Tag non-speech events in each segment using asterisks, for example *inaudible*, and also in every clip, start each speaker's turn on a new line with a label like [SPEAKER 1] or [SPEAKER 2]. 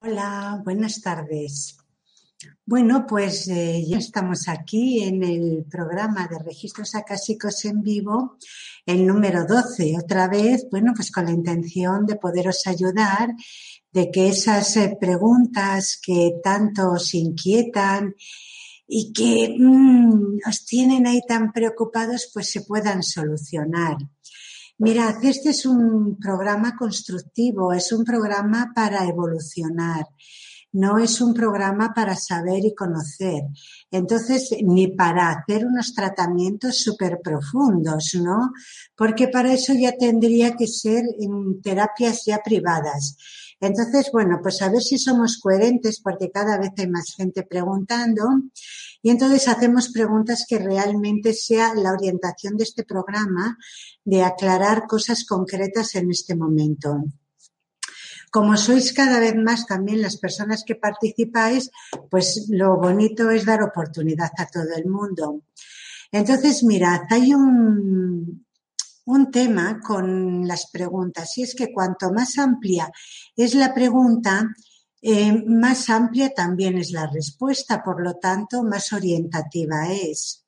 [SPEAKER 1] Hola, buenas tardes. Bueno, pues eh, ya estamos aquí en el programa de registros acásicos en vivo, el número 12, otra vez, bueno, pues con la intención de poderos ayudar, de que esas eh, preguntas que tanto os inquietan y que mm, os tienen ahí tan preocupados, pues se puedan solucionar. Mirad, este es un programa constructivo, es un programa para evolucionar, no es un programa para saber y conocer. Entonces, ni para hacer unos tratamientos súper profundos, ¿no? Porque para eso ya tendría que ser en terapias ya privadas. Entonces, bueno, pues a ver si somos coherentes porque cada vez hay más gente preguntando y entonces hacemos preguntas que realmente sea la orientación de este programa de aclarar cosas concretas en este momento. Como sois cada vez más también las personas que participáis, pues lo bonito es dar oportunidad a todo el mundo. Entonces, mirad, hay un, un tema con las preguntas y es que cuanto más amplia es la pregunta, eh, más amplia también es la respuesta, por lo tanto, más orientativa es.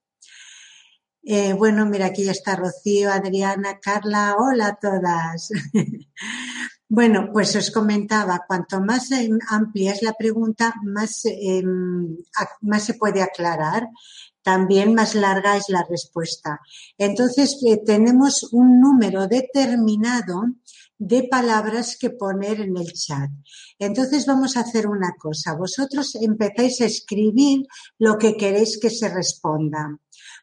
[SPEAKER 1] Eh, bueno, mira, aquí ya está Rocío, Adriana, Carla, hola a todas. *laughs* bueno, pues os comentaba, cuanto más em, amplia es la pregunta, más, em, más se puede aclarar también más larga es la respuesta. Entonces, eh, tenemos un número determinado de palabras que poner en el chat. Entonces vamos a hacer una cosa. Vosotros empezáis a escribir lo que queréis que se responda.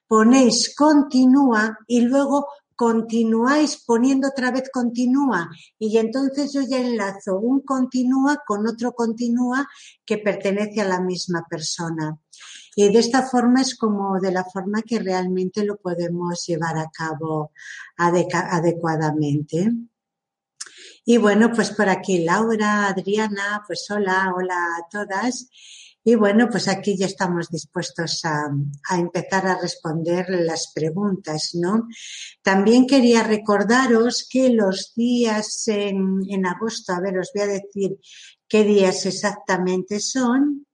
[SPEAKER 1] Ponéis continúa y luego continuáis poniendo otra vez continúa y entonces yo ya enlazo un continúa con otro continúa que pertenece a la misma persona. Y de esta forma es como de la forma que realmente lo podemos llevar a cabo adecuadamente. Y bueno, pues por aquí Laura, Adriana, pues hola, hola a todas. Y bueno, pues aquí ya estamos dispuestos a, empezar a responder las preguntas, ¿no? También quería recordaros que los días en, en agosto, a ver, os voy a decir qué días exactamente son.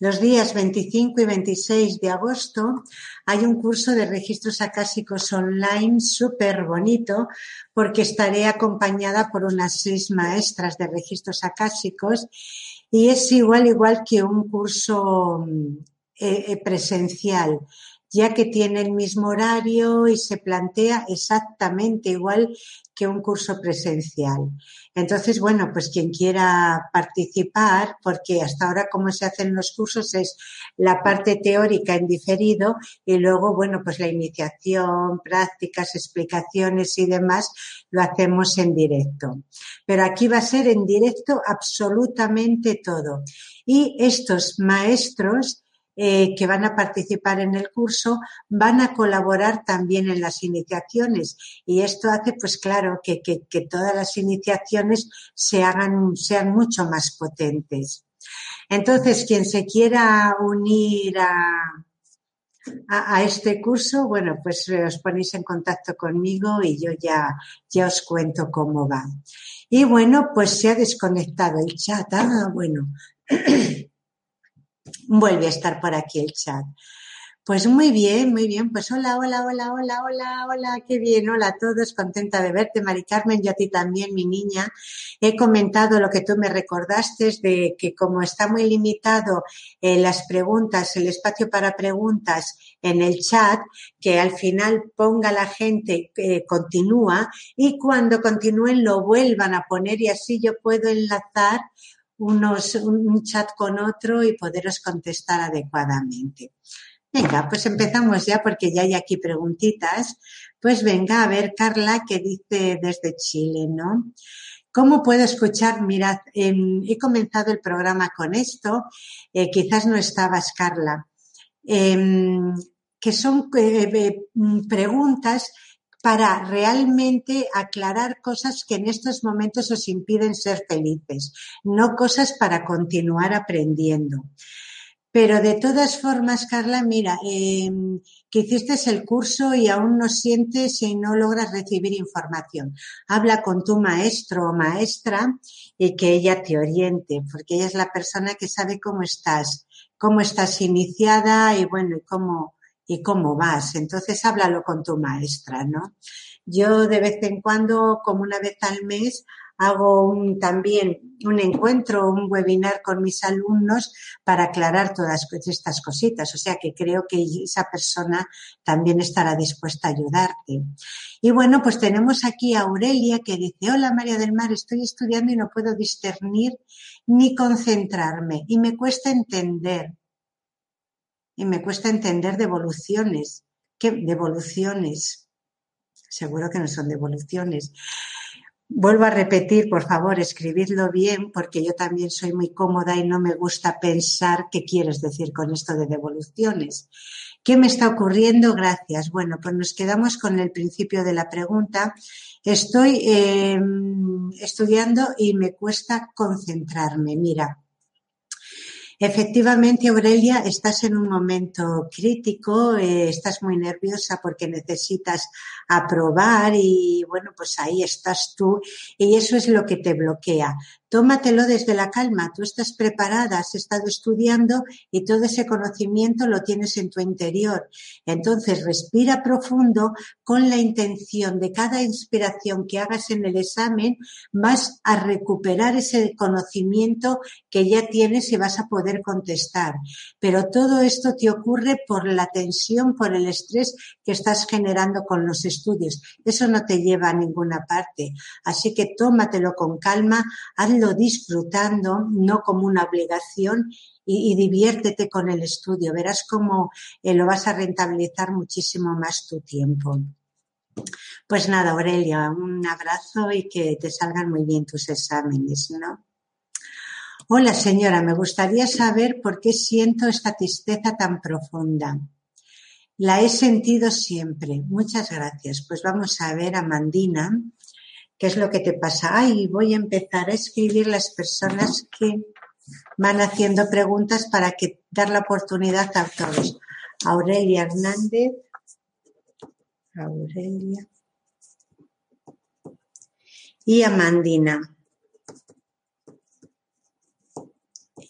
[SPEAKER 1] Los días 25 y 26 de agosto hay un curso de registros acásicos online súper bonito porque estaré acompañada por unas seis maestras de registros acásicos y es igual, igual que un curso eh, eh, presencial ya que tiene el mismo horario y se plantea exactamente igual que un curso presencial. Entonces, bueno, pues quien quiera participar, porque hasta ahora como se hacen los cursos es la parte teórica en diferido y luego, bueno, pues la iniciación, prácticas, explicaciones y demás lo hacemos en directo. Pero aquí va a ser en directo absolutamente todo. Y estos maestros eh, que van a participar en el curso van a colaborar también en las iniciaciones y esto hace pues claro que, todas las iniciaciones se hagan, sean mucho más potentes. Entonces, quien se quiera unir a, a, este curso, bueno, pues os ponéis en contacto conmigo y yo ya, ya os cuento cómo va. Y bueno, pues se ha desconectado el chat. Ah, bueno. *clears throat* Vuelve a estar por aquí el chat. Pues muy bien, muy bien. Pues hola, hola, hola, hola, hola, hola, qué bien. Hola a todos, contenta de verte, Mari Carmen, yo a ti también, mi niña. He comentado lo que tú me recordaste de que como está muy limitado eh, las preguntas, el espacio para preguntas en el chat, que al final ponga la gente eh, continúa y cuando continúen lo vuelvan a poner y así yo puedo enlazar unos, un chat con otro y poderos contestar adecuadamente. Venga, pues empezamos ya porque ya hay aquí preguntitas. Pues venga, a ver, Carla, que dice desde Chile, ¿no? ¿Cómo puedo escuchar? Mirad, em, he comenzado el programa con esto, eh, quizás no estabas, Carla, em, que son eh, eh, preguntas para realmente aclarar cosas que en estos momentos os impiden ser felices, no cosas para continuar aprendiendo. Pero de todas formas, Carla, mira, em, que hiciste el curso y aún no sientes y no logras recibir información. Habla con tu maestro o maestra y que ella te oriente, porque ella es la persona que sabe cómo estás, cómo estás iniciada y bueno, y cómo, y cómo vas. Entonces háblalo con tu maestra, ¿no? Yo de vez en cuando, como una vez al mes, hago también un encuentro, un webinar con mis alumnos para aclarar todas estas cositas. O sea que creo que esa persona también estará dispuesta a ayudarte. Y bueno, pues tenemos aquí a Aurelia que dice, hola María del Mar, estoy estudiando y no puedo discernir ni concentrarme y me cuesta entender. Y me cuesta entender devoluciones. ¿Qué devoluciones? Seguro que no son devoluciones. Vuelvo a repetir, por favor, escribidlo bien, porque yo también soy muy cómoda y no me gusta pensar qué quieres decir con esto de devoluciones. ¿Qué me está ocurriendo? Gracias. Bueno, pues nos quedamos con el principio de la pregunta. Estoy em, estudiando y me cuesta concentrarme. Mira, Efectivamente, Aurelia, estás en un momento crítico, eh, estás muy nerviosa porque necesitas aprobar y bueno, pues ahí estás tú y eso es lo que te bloquea. Tómatelo desde la calma, tú estás preparada, has estado estudiando y todo ese conocimiento lo tienes en tu interior. Entonces, respira profundo con la intención de cada inspiración que hagas en el examen, vas a recuperar ese conocimiento que ya tienes y vas a poder contestar. Pero todo esto te ocurre por la tensión, por el estrés que estás generando con los estudios. Eso no te lleva a ninguna parte. Así que tómatelo con calma, disfrutando, no como una obligación y, diviértete con el estudio. Verás cómo eh, lo vas a rentabilizar muchísimo más tu tiempo. Pues nada, Aurelia, un abrazo y que te salgan muy bien tus exámenes, ¿no? Hola señora, me gustaría saber por qué siento esta tristeza tan profunda. La he sentido siempre. Muchas gracias. Pues vamos a ver a Mandina ¿Qué es lo que te pasa? Ay, voy a empezar a escribir las personas que van haciendo preguntas para que dar la oportunidad a todos. Aurelia Hernández. Aurelia. Y Amandina.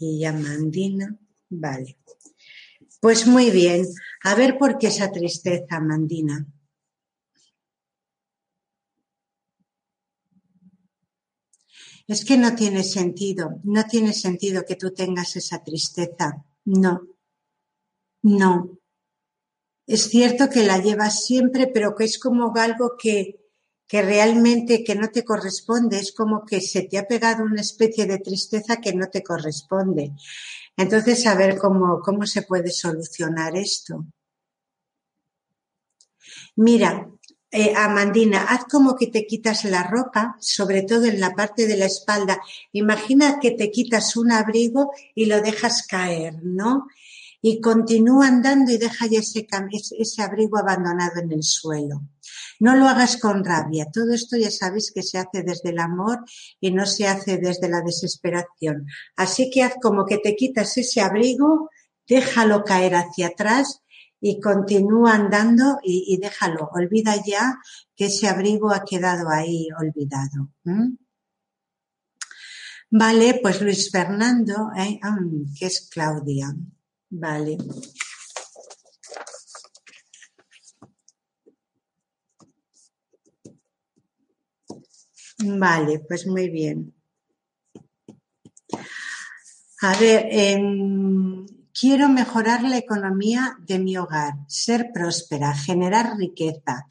[SPEAKER 1] Y Amandina. Vale. Pues muy bien. A ver por qué esa tristeza, Amandina. Es que no tiene sentido, no tiene sentido que tú tengas esa tristeza. No, no. Es cierto que la llevas siempre, pero que es como algo que, que realmente que no te corresponde, es como que se te ha pegado una especie de tristeza que no te corresponde. Entonces, a ver cómo, cómo se puede solucionar esto. Mira, eh, Amandina, haz como que te quitas la ropa, sobre todo en la parte de la espalda. Imagina que te quitas un abrigo y lo dejas caer, ¿no? Y continúa andando y deja ese, ese abrigo abandonado en el suelo. No lo hagas con rabia. Todo esto ya sabéis que se hace desde el amor y no se hace desde la desesperación. Así que haz como que te quitas ese abrigo, déjalo caer hacia atrás y continúa andando y, déjalo, olvida ya que ese abrigo ha quedado ahí olvidado. Vale, pues Luis Fernando, ¿eh? ah, que es Claudia. Vale. Vale, pues muy bien. A ver, en Quiero mejorar la economía de mi hogar, ser próspera, generar riqueza.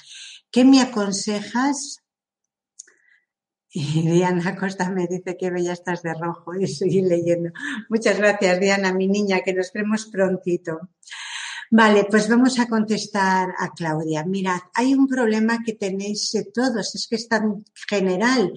[SPEAKER 1] ¿Qué me aconsejas? Y Diana Costa me dice que bella estás de rojo y seguir leyendo. Muchas gracias, Diana, mi niña, que nos vemos prontito. Vale, pues vamos a contestar a Claudia. Mirad, hay un problema que tenéis todos, es que es tan general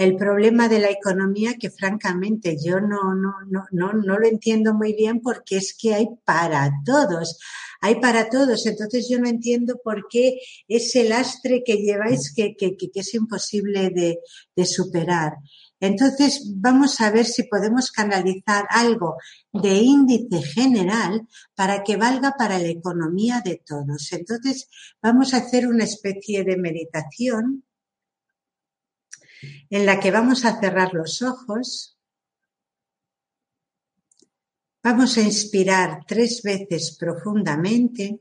[SPEAKER 1] el problema de la economía que francamente yo no, no, no, no, no lo entiendo muy bien porque es que hay para todos, hay para todos. Entonces yo no entiendo por qué ese lastre que lleváis que, que, que es imposible de, de superar. Entonces, vamos a ver si podemos canalizar algo de índice general para que valga para la economía de todos. Entonces, vamos a hacer una especie de meditación en la que vamos a cerrar los ojos. Vamos a inspirar tres veces profundamente.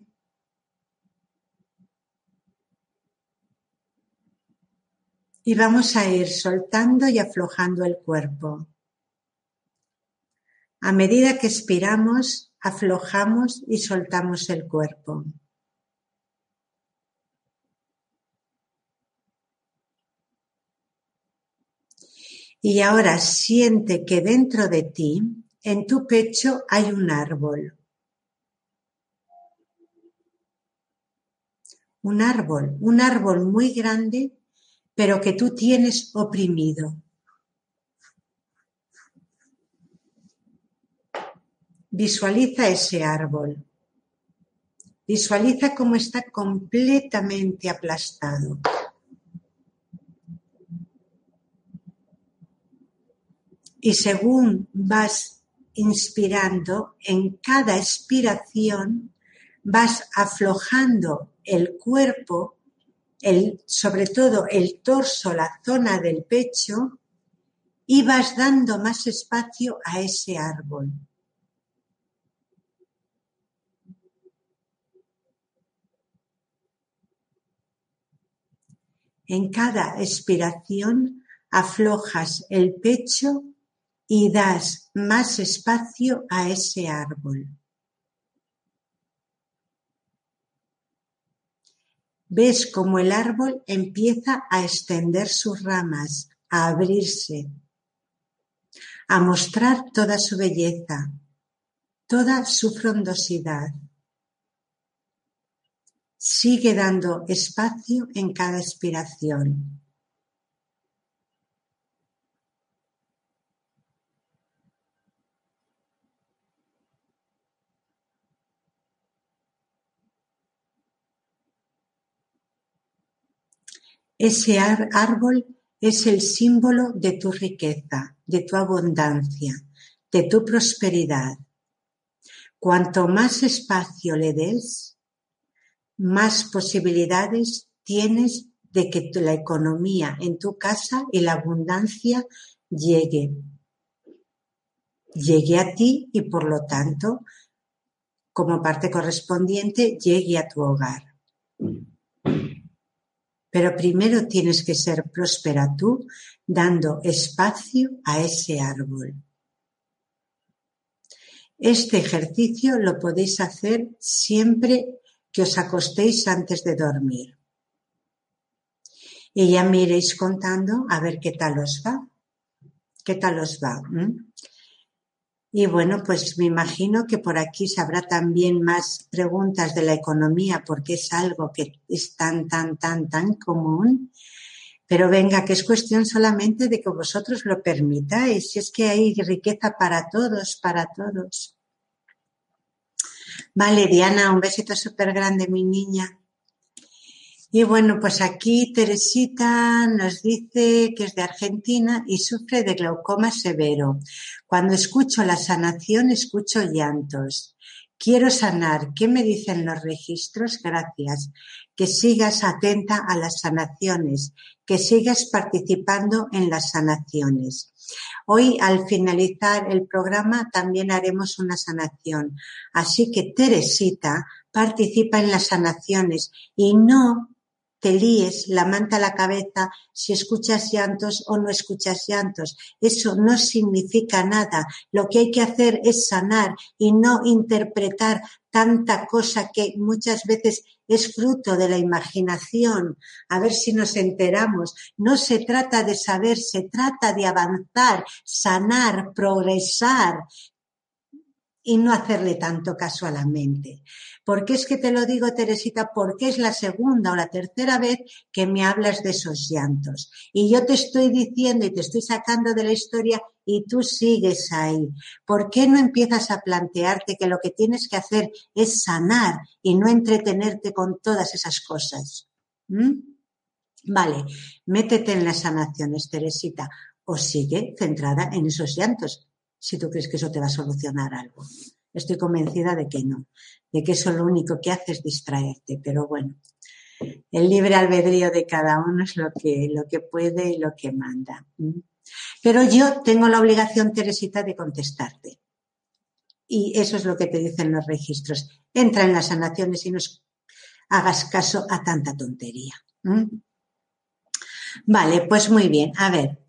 [SPEAKER 1] Y vamos a ir soltando y aflojando el cuerpo. A medida que expiramos, aflojamos y soltamos el cuerpo. Y ahora siente que dentro de ti, en tu pecho, hay un árbol. Un árbol, un árbol muy grande pero que tú tienes oprimido. Visualiza ese árbol. Visualiza cómo está completamente aplastado. Y según vas inspirando, en cada expiración vas aflojando el cuerpo el, sobre todo el torso, la zona del pecho, y vas dando más espacio a ese árbol. En cada expiración aflojas el pecho y das más espacio a ese árbol. Ves cómo el árbol empieza a extender sus ramas, a abrirse, a mostrar toda su belleza, toda su frondosidad. Sigue dando espacio en cada expiración. Ese árbol es el símbolo de tu riqueza, de tu abundancia, de tu prosperidad. Cuanto más espacio le des, más posibilidades tienes de que la economía en tu casa y la abundancia llegue. Llegue a ti y por lo tanto, como parte correspondiente, llegue a tu hogar. Pero primero tienes que ser próspera tú, dando espacio a ese árbol. Este ejercicio lo podéis hacer siempre que os acostéis antes de dormir. Y ya me iréis contando a ver qué tal os va. ¿Qué tal os va? Y bueno, pues me imagino que por aquí se habrá también más preguntas de la economía porque es algo que es tan, tan, tan, tan común. Pero venga, que es cuestión solamente de que vosotros lo permitáis. Si es que hay riqueza para todos, para todos. Vale, Diana, un besito súper grande, mi niña. Y bueno, pues aquí Teresita nos dice que es de Argentina y sufre de glaucoma severo. Cuando escucho la sanación, escucho llantos. Quiero sanar. ¿Qué me dicen los registros? Gracias. Que sigas atenta a las sanaciones, que sigas participando en las sanaciones. Hoy, al finalizar el programa, también haremos una sanación. Así que Teresita participa en las sanaciones y no te líes la manta a la cabeza si escuchas llantos o no escuchas llantos. Eso no significa nada. Lo que hay que hacer es sanar y no interpretar tanta cosa que muchas veces es fruto de la imaginación. A ver si nos enteramos. No se trata de saber, se trata de avanzar, sanar, progresar. y no hacerle tanto caso a la mente. ¿Por qué es que te lo digo, Teresita? Porque es la segunda o la tercera vez que me hablas de esos llantos. Y yo te estoy diciendo y te estoy sacando de la historia y tú sigues ahí. ¿Por qué no empiezas a plantearte que lo que tienes que hacer es sanar y no entretenerte con todas esas cosas? ¿Mm? Vale, métete en las sanaciones, Teresita, o sigue centrada en esos llantos si tú crees que eso te va a solucionar algo. Estoy convencida de que no, de que eso lo único que hace es distraerte, pero bueno, el libre albedrío de cada uno es lo que, lo que puede y lo que manda. Pero yo tengo la obligación, Teresita, de contestarte. Y eso es lo que te dicen los registros. Entra en las sanaciones y no hagas caso a tanta tontería. Vale, pues muy bien. A ver,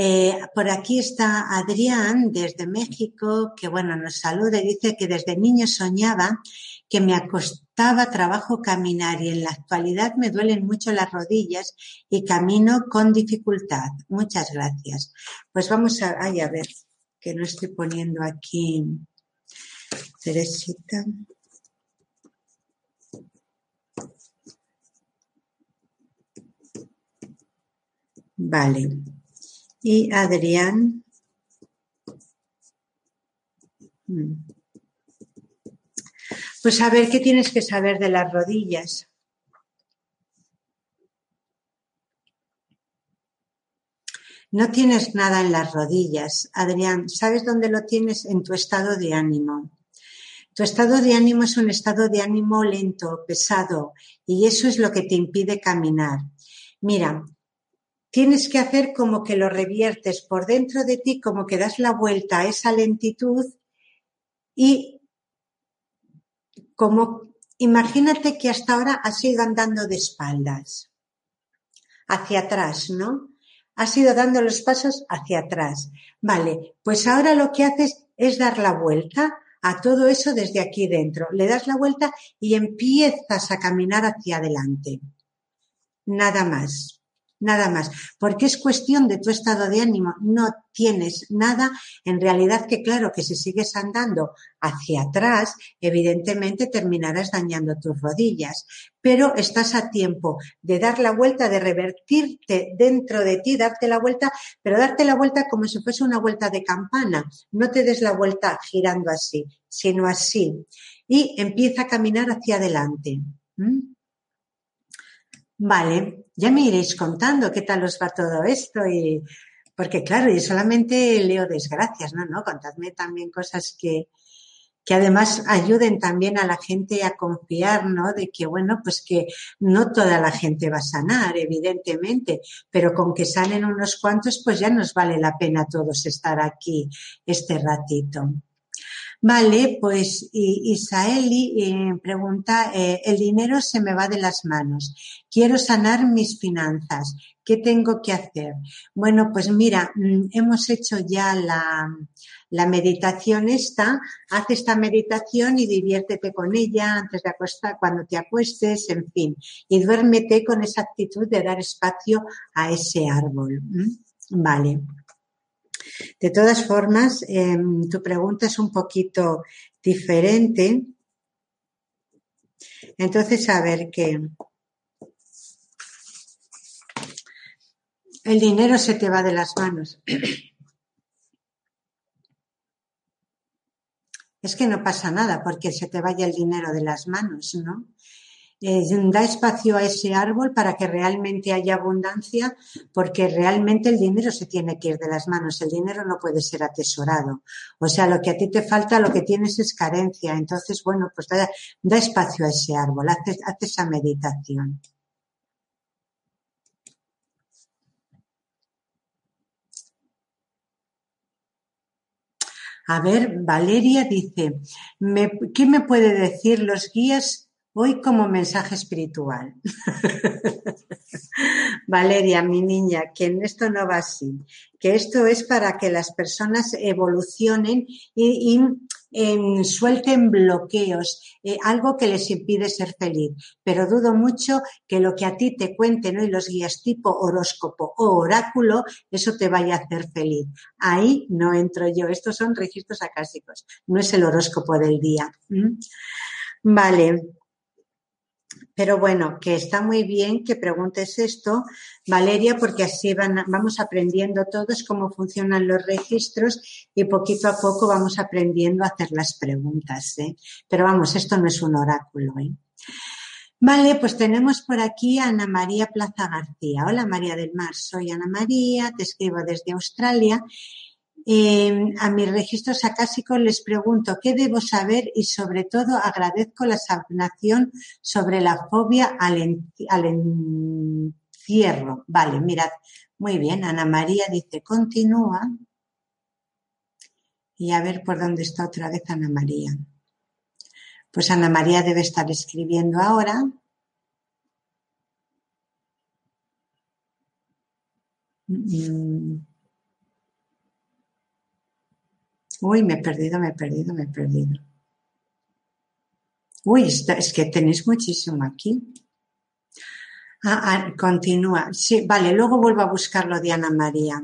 [SPEAKER 1] eh, por aquí está Adrián desde México, que bueno, nos saluda y dice que desde niño soñaba que me acostaba trabajo caminar y en la actualidad me duelen mucho las rodillas y camino con dificultad. Muchas gracias. Pues vamos a, ay, a ver, que no estoy poniendo aquí. Teresita. Vale y Adrián. Mm. Pues a ver, ¿qué tienes que saber de las rodillas? No tienes nada en las rodillas, Adrián. ¿Sabes dónde lo tienes? En tu estado de ánimo. Tu estado de ánimo es un estado de ánimo lento, pesado, y eso es lo que te impide caminar. Mira, tienes que hacer como que lo reviertes por dentro de ti, como que das la vuelta a esa lentitud y como imagínate que hasta ahora has ido andando de espaldas, hacia atrás, ¿no? Has ido dando los pasos hacia atrás. Vale, pues ahora lo que haces es dar la vuelta a todo eso desde aquí dentro. Le das la vuelta y empiezas a caminar hacia adelante. Nada más nada más, porque es cuestión de tu estado de ánimo, no tienes nada, en realidad que claro que si sigues andando hacia atrás, evidentemente terminarás dañando tus rodillas, pero estás a tiempo de dar la vuelta, de revertirte dentro de ti, darte la vuelta, pero darte la vuelta como si fuese una vuelta de campana, no te des la vuelta girando así, sino así, y empieza a caminar hacia adelante. Vale, ya me iréis contando qué tal os va todo esto y porque claro, yo solamente leo desgracias, ¿no? ¿No? Contadme también cosas que, que además ayuden también a la gente a confiar, ¿no? De que, bueno, pues que no toda la gente va a sanar, evidentemente, pero con que salen unos cuantos, pues ya nos vale la pena todos estar aquí este ratito. Vale, pues Isaeli eh, pregunta, eh, el dinero se me va de las manos, quiero sanar mis finanzas, ¿qué tengo que hacer? Bueno, pues mira, mm, hemos hecho ya la, la meditación esta, haz esta meditación y diviértete con ella antes de acostar, cuando te acuestes, en fin, y duérmete con esa actitud de dar espacio a ese árbol. Vale. De todas formas, em, tu pregunta es un poquito diferente. Entonces, a ver qué. El dinero se te va de las manos. Es que no pasa nada porque se te vaya el dinero de las manos, ¿no? Eh, da espacio a ese árbol para que realmente haya abundancia, porque realmente el dinero se tiene que ir de las manos, el dinero no puede ser atesorado. O sea, lo que a ti te falta, lo que tienes es carencia. Entonces, bueno, pues da, da espacio a ese árbol, haz, haz esa meditación. A ver, Valeria dice, ¿qué me puede decir los guías Hoy como mensaje espiritual. *laughs* Valeria, mi niña, que esto no va así, que esto es para que las personas evolucionen y, suelten bloqueos, eh, algo que les impide ser feliz. Pero dudo mucho que lo que a ti te cuenten hoy los guías tipo horóscopo o oráculo, eso te vaya a hacer feliz. Ahí no entro yo. Estos son registros acásicos, no es el horóscopo del día. Vale. Pero bueno, que está muy bien que preguntes esto, Valeria, porque así vamos aprendiendo todos cómo funcionan los registros y poquito a poco vamos aprendiendo a hacer las preguntas. ¿eh? Pero vamos, esto no es un oráculo. ¿eh? Vale, pues tenemos por aquí a Ana María Plaza García. Hola María del Mar, soy Ana María, te escribo desde Australia a mis registros acásicos les pregunto qué debo saber y sobre todo agradezco la sanación sobre la fobia al, encierro. Vale, mirad, muy bien, Ana María dice continúa y a ver por dónde está otra vez Ana María. Pues Ana María debe estar escribiendo ahora. Mm. Uy, me he perdido, me he perdido, me he perdido. Uy, es que tenéis muchísimo aquí. Ah, ah, continúa. Sí, vale, luego vuelvo a buscarlo Diana María.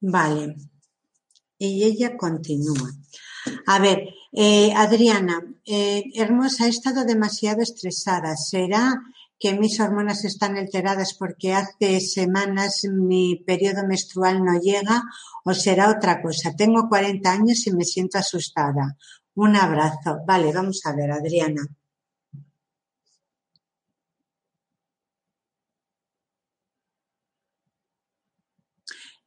[SPEAKER 1] Vale. Y ella continúa. A ver, eh, Adriana, eh, hermosa, he estado demasiado estresada. ¿Será que mis hormonas están alteradas porque hace semanas mi periodo menstrual no llega o será otra cosa? Tengo 40 años y me siento asustada. Un abrazo. Vale, vamos a ver, Adriana.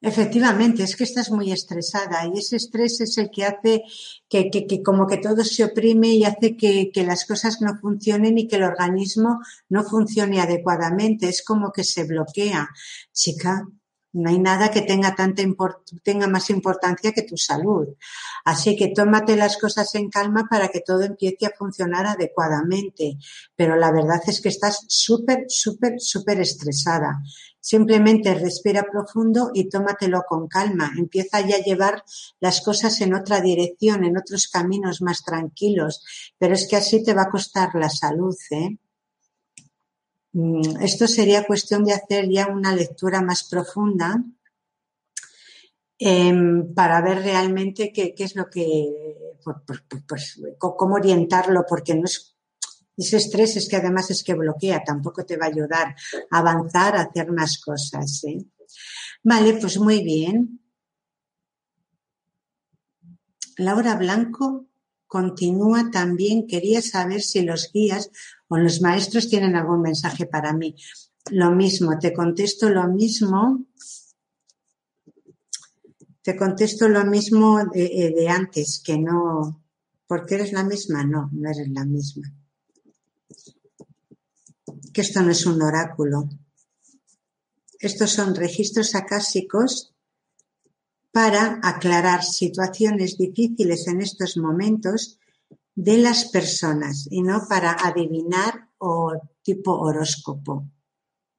[SPEAKER 1] Efectivamente, es que estás muy estresada y ese estrés es el que hace que, como que todo se oprime y hace que, las cosas no funcionen y que el organismo no funcione adecuadamente. Es como que se bloquea. Chica, no hay nada que tenga tanta tenga más importancia que tu salud. Así que tómate las cosas en calma para que todo empiece a funcionar adecuadamente. Pero la verdad es que estás súper, súper, súper estresada. Simplemente respira profundo y tómatelo con calma. Empieza ya a llevar las cosas en otra dirección, en otros caminos más tranquilos. Pero es que así te va a costar la salud, ¿eh? Mm, esto sería cuestión de hacer ya una lectura más profunda em, para ver realmente qué, es lo que, pues, cómo orientarlo, porque no es ese estrés es que además es que bloquea, tampoco te va a ayudar a avanzar, a hacer más cosas. ¿eh? Vale, pues muy bien. Laura Blanco continúa también. Quería saber si los guías o los maestros tienen algún mensaje para mí. Lo mismo, te contesto lo mismo. Te contesto lo mismo de, eh, de antes, que no, porque eres la misma. No, no eres la misma que esto no es un oráculo. Estos son registros acásicos para aclarar situaciones difíciles en estos momentos de las personas y no para adivinar o tipo horóscopo.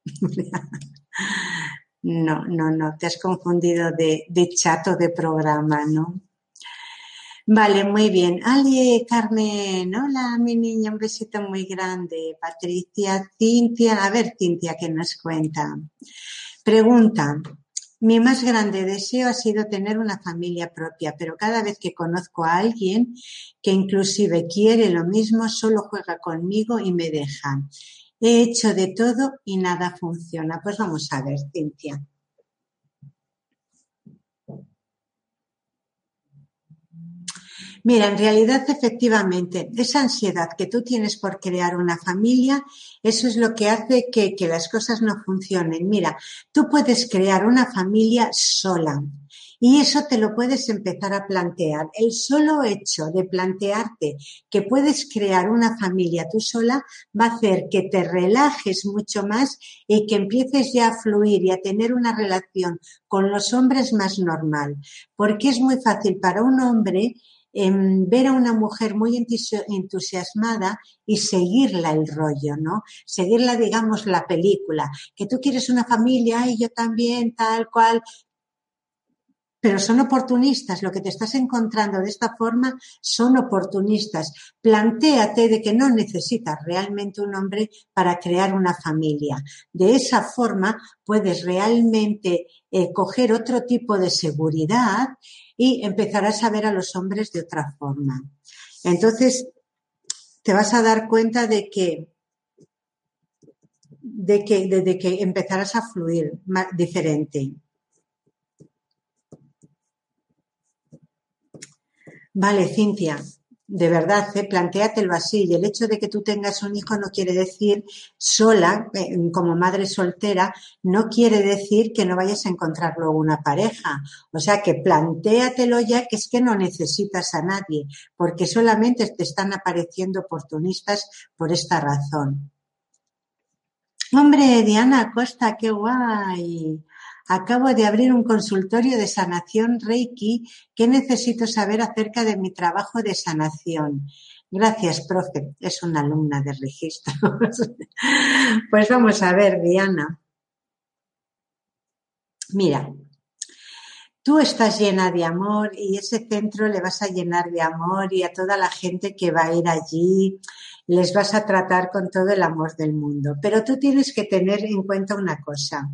[SPEAKER 1] *laughs* no, no, no, te has confundido de, de chat o de programa, ¿no? Vale, muy bien. Ali, Carmen, hola, mi niña, un besito muy grande. Patricia, Cintia, a ver, Cintia, ¿qué nos cuenta? Pregunta. Mi más grande deseo ha sido tener una familia propia, pero cada vez que conozco a alguien que inclusive quiere lo mismo, solo juega conmigo y me deja. He hecho de todo y nada funciona. Pues vamos a ver, Cintia. Mira, en realidad, efectivamente, esa ansiedad que tú tienes por crear una familia, eso es lo que hace que, las cosas no funcionen. Mira, tú puedes crear una familia sola. Y eso te lo puedes empezar a plantear. El solo hecho de plantearte que puedes crear una familia tú sola va a hacer que te relajes mucho más y que empieces ya a fluir y a tener una relación con los hombres más normal. Porque es muy fácil para un hombre en ver a una mujer muy entusiasmada y seguirla el rollo, ¿no? Seguirla, digamos, la película. Que tú quieres una familia y yo también, tal cual, pero son oportunistas. Lo que te estás encontrando de esta forma son oportunistas. Plantéate de que no necesitas realmente un hombre para crear una familia. De esa forma puedes realmente eh, coger otro tipo de seguridad y empezarás a ver a los hombres de otra forma. Entonces, te vas a dar cuenta de que de que, de que empezarás a fluir diferente. Vale, Cintia, de verdad, ¿eh? plantéatelo así. Y el hecho de que tú tengas un hijo no quiere decir sola, eh, como madre soltera, no quiere decir que no vayas a encontrar luego una pareja. O sea que plantéatelo ya que es que no necesitas a nadie, porque solamente te están apareciendo oportunistas por esta razón. Hombre, Diana Costa, qué guay. Acabo de abrir un consultorio de sanación Reiki. ¿Qué necesito saber acerca de mi trabajo de sanación? Gracias, profe. Es una alumna de registros. *laughs* pues vamos a ver, Diana. Mira, tú estás llena de amor y ese centro le vas a llenar de amor y a toda la gente que va a ir allí les vas a tratar con todo el amor del mundo. Pero tú tienes que tener en cuenta una cosa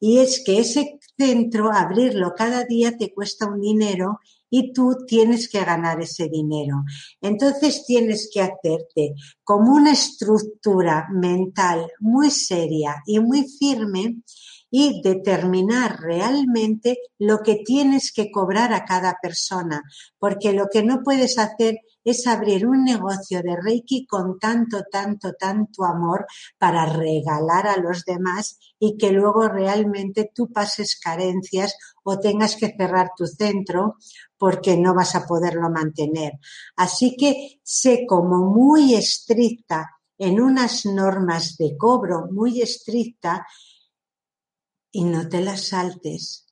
[SPEAKER 1] y es que ese centro, abrirlo cada día te cuesta un dinero y tú tienes que ganar ese dinero. Entonces tienes que hacerte como una estructura mental muy seria y muy firme y determinar realmente lo que tienes que cobrar a cada persona, porque lo que no puedes hacer es abrir un negocio de Reiki con tanto, tanto, tanto amor para regalar a los demás y que luego realmente tú pases carencias o tengas que cerrar tu centro porque no vas a poderlo mantener. Así que sé como muy estricta en unas normas de cobro muy estricta y no te las saltes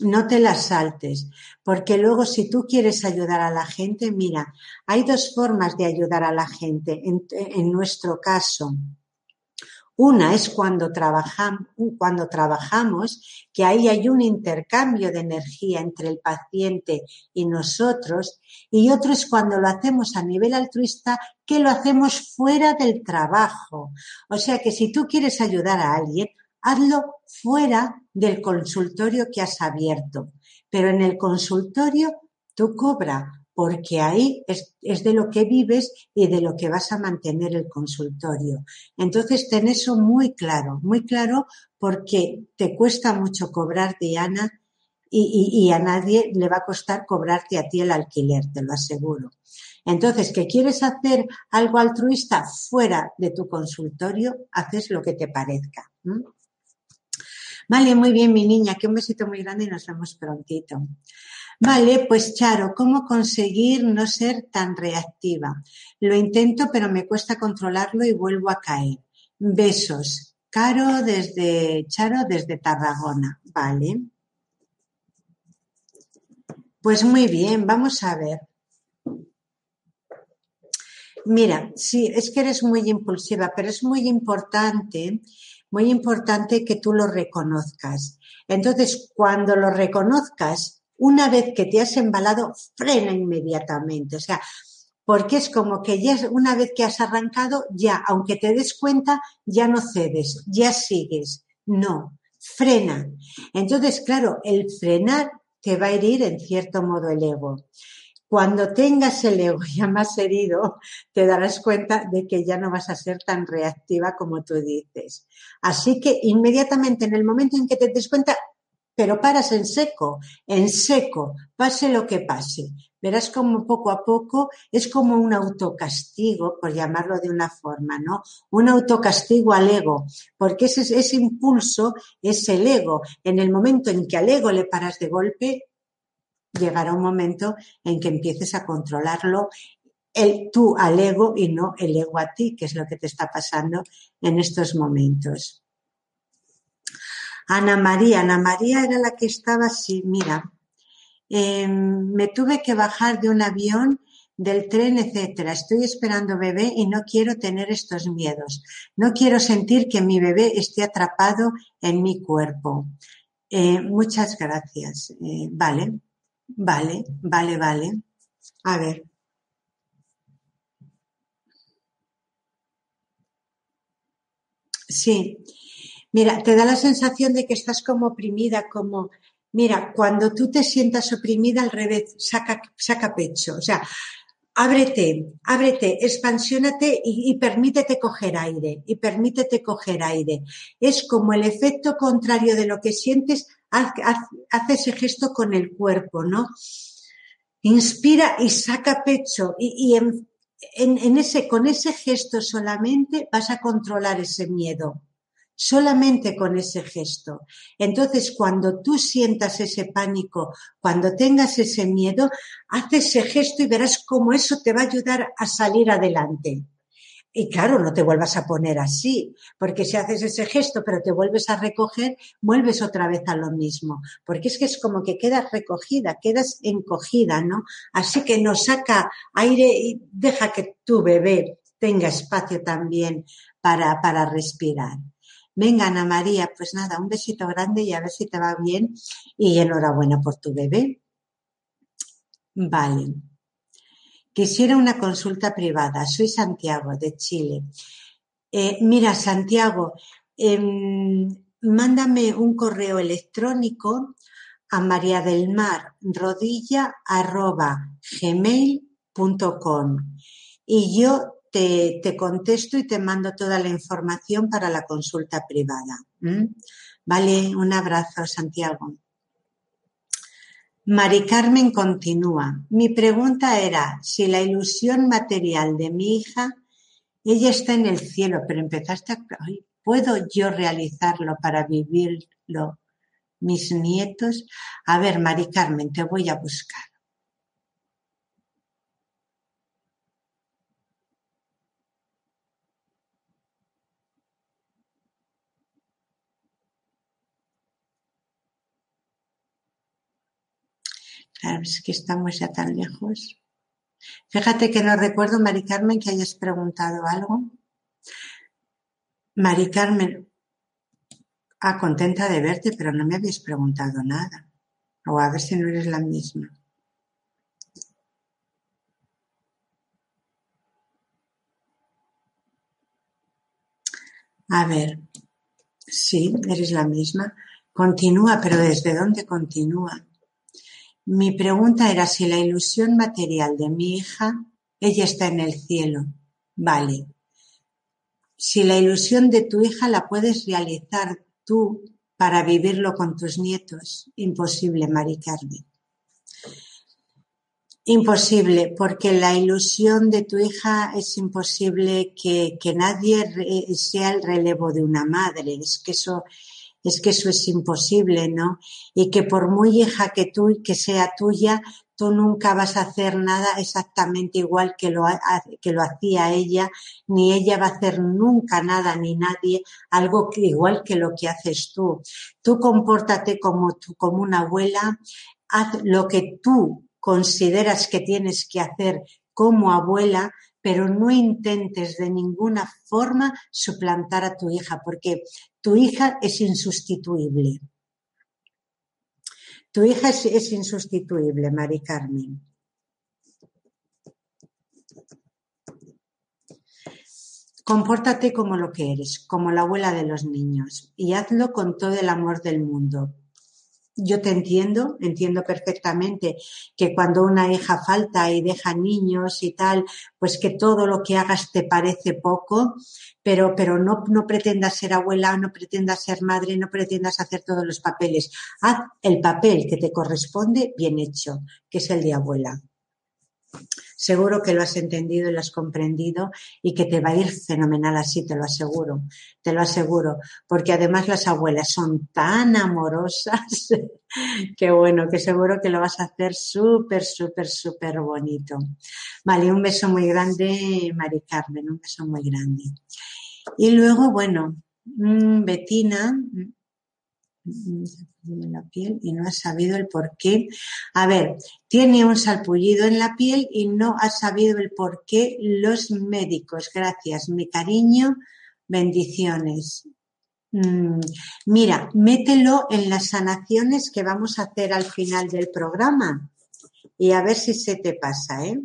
[SPEAKER 1] no te las saltes, porque luego si tú quieres ayudar a la gente, mira, hay dos formas de ayudar a la gente en, nuestro caso. Una es cuando trabajamos, cuando trabajamos, que ahí hay un intercambio de energía entre el paciente y nosotros, y otro es cuando lo hacemos a nivel altruista, que lo hacemos fuera del trabajo. O sea que si tú quieres ayudar a alguien, hazlo fuera del consultorio que has abierto. Pero en el consultorio tú cobra, porque ahí es, de lo que vives y de lo que vas a mantener el consultorio. Entonces, ten eso muy claro, muy claro, porque te cuesta mucho cobrar, Diana, y, y, a nadie le va a costar cobrarte a ti el alquiler, te lo aseguro. Entonces, que quieres hacer algo altruista fuera de tu consultorio, haces lo que te parezca. Vale, muy bien, mi niña, que un besito muy grande y nos vemos prontito. Vale, pues Charo, ¿cómo conseguir no ser tan reactiva? Lo intento, pero me cuesta controlarlo y vuelvo a caer. Besos. Caro desde Charo desde Tarragona. Vale. Pues muy bien, vamos a ver. Mira, sí, es que eres muy impulsiva, pero es muy importante muy importante que tú lo reconozcas. Entonces, cuando lo reconozcas, una vez que te has embalado, frena inmediatamente. O sea, porque es como que ya una vez que has arrancado, ya, aunque te des cuenta, ya no cedes, ya sigues. No, frena. Entonces, claro, el frenar te va a herir en cierto modo el ego. Cuando tengas el ego ya más herido, te darás cuenta de que ya no vas a ser tan reactiva como tú dices. Así que inmediatamente en el momento en que te des cuenta, pero paras en seco, en seco, pase lo que pase. Verás como poco a poco es como un autocastigo, por llamarlo de una forma, ¿no? Un autocastigo al ego, porque ese, ese impulso es el ego. En el momento en que al ego le paras de golpe, llegará un momento en que empieces a controlarlo el tú al ego y no el ego a ti, que es lo que te está pasando en estos momentos. Ana María, Ana María era la que estaba así, mira, em, me tuve que bajar de un avión, del tren, etcétera. Estoy esperando bebé y no quiero tener estos miedos. No quiero sentir que mi bebé esté atrapado en mi cuerpo. Eh, muchas gracias. Eh, vale, vale, vale, vale. A ver. Sí. Mira, te da la sensación de que estás como oprimida, como, mira, cuando tú te sientas oprimida al revés, saca, saca pecho. O sea, ábrete, ábrete, expansiónate y, permítete coger aire, y permítete coger aire. Es como el efecto contrario de lo que sientes, haz, ese gesto con el cuerpo, ¿no? Inspira y saca pecho y, en ese, con ese gesto solamente vas a controlar ese miedo solamente con ese gesto. Entonces, cuando tú sientas ese pánico, cuando tengas ese miedo, haz ese gesto y verás cómo eso te va a ayudar a salir adelante. Y claro, no te vuelvas a poner así, porque si haces ese gesto pero te vuelves a recoger, vuelves otra vez a lo mismo, porque es que es como que quedas recogida, quedas encogida, ¿no? Así que no saca aire y deja que tu bebé tenga espacio también para, para respirar. Venga, Ana María, pues nada, un besito grande y a ver si te va bien y enhorabuena por tu bebé. Vale. Quisiera una consulta privada. Soy Santiago, de Chile. Eh, mira, Santiago, em, mándame un correo electrónico a María del gmail.com y yo te, contesto y te mando toda la información para la consulta privada. Vale, un abrazo, Santiago. Mari Carmen continúa. Mi pregunta era si la ilusión material de mi hija, ella está en el cielo, pero empezaste a... ¿Puedo yo realizarlo para vivirlo mis nietos? A ver, Mari Carmen, te voy a buscar. Es que estamos ya tan lejos. Fíjate que no recuerdo, Mari Carmen, que hayas preguntado algo. Mari Carmen, ah, contenta de verte, pero no me habías preguntado nada. O a ver si no eres la misma. A ver, sí, eres la misma. Continúa, pero ¿desde dónde continúa? Mi pregunta era si la ilusión material de mi hija, ella está en el cielo. Vale. Si la ilusión de tu hija la puedes realizar tú para vivirlo con tus nietos, imposible, Mari Carmen. Imposible, porque la ilusión de tu hija es imposible que, que nadie sea el relevo de una madre. Es que eso es que eso es imposible, ¿no? Y que por muy hija que tú que sea tuya, tú nunca vas a hacer nada exactamente igual que lo, que lo hacía ella, ni ella va a hacer nunca nada ni nadie algo igual que lo que haces tú. Tú compórtate como, como una abuela, haz lo que tú consideras que tienes que hacer como abuela, pero no intentes de ninguna forma suplantar a tu hija, porque tu hija es insustituible. Tu hija es, insustituible, Mari Carmen. Compórtate como lo que eres, como la abuela de los niños, y hazlo con todo el amor del mundo yo te entiendo, entiendo perfectamente que cuando una hija falta y deja niños y tal, pues que todo lo que hagas te parece poco, pero, pero no, no pretendas ser abuela, no pretendas ser madre, no pretendas hacer todos los papeles. Haz el papel que te corresponde bien hecho, que es el de abuela. Seguro que lo has entendido y lo has comprendido y que te va a ir fenomenal así, te lo aseguro, te lo aseguro, porque además las abuelas son tan amorosas *laughs* que bueno, que seguro que lo vas a hacer súper, súper, súper bonito. Vale, un beso muy grande, Mari Carmen, un beso muy grande. Y luego, bueno, mm, Betina, en la piel y no ha sabido el por qué. A ver, tiene un salpullido en la piel y no ha sabido el por qué los médicos. Gracias, mi cariño, bendiciones. Mm, mira, mételo en las sanaciones que vamos a hacer al final del programa y a ver si se te pasa, ¿eh?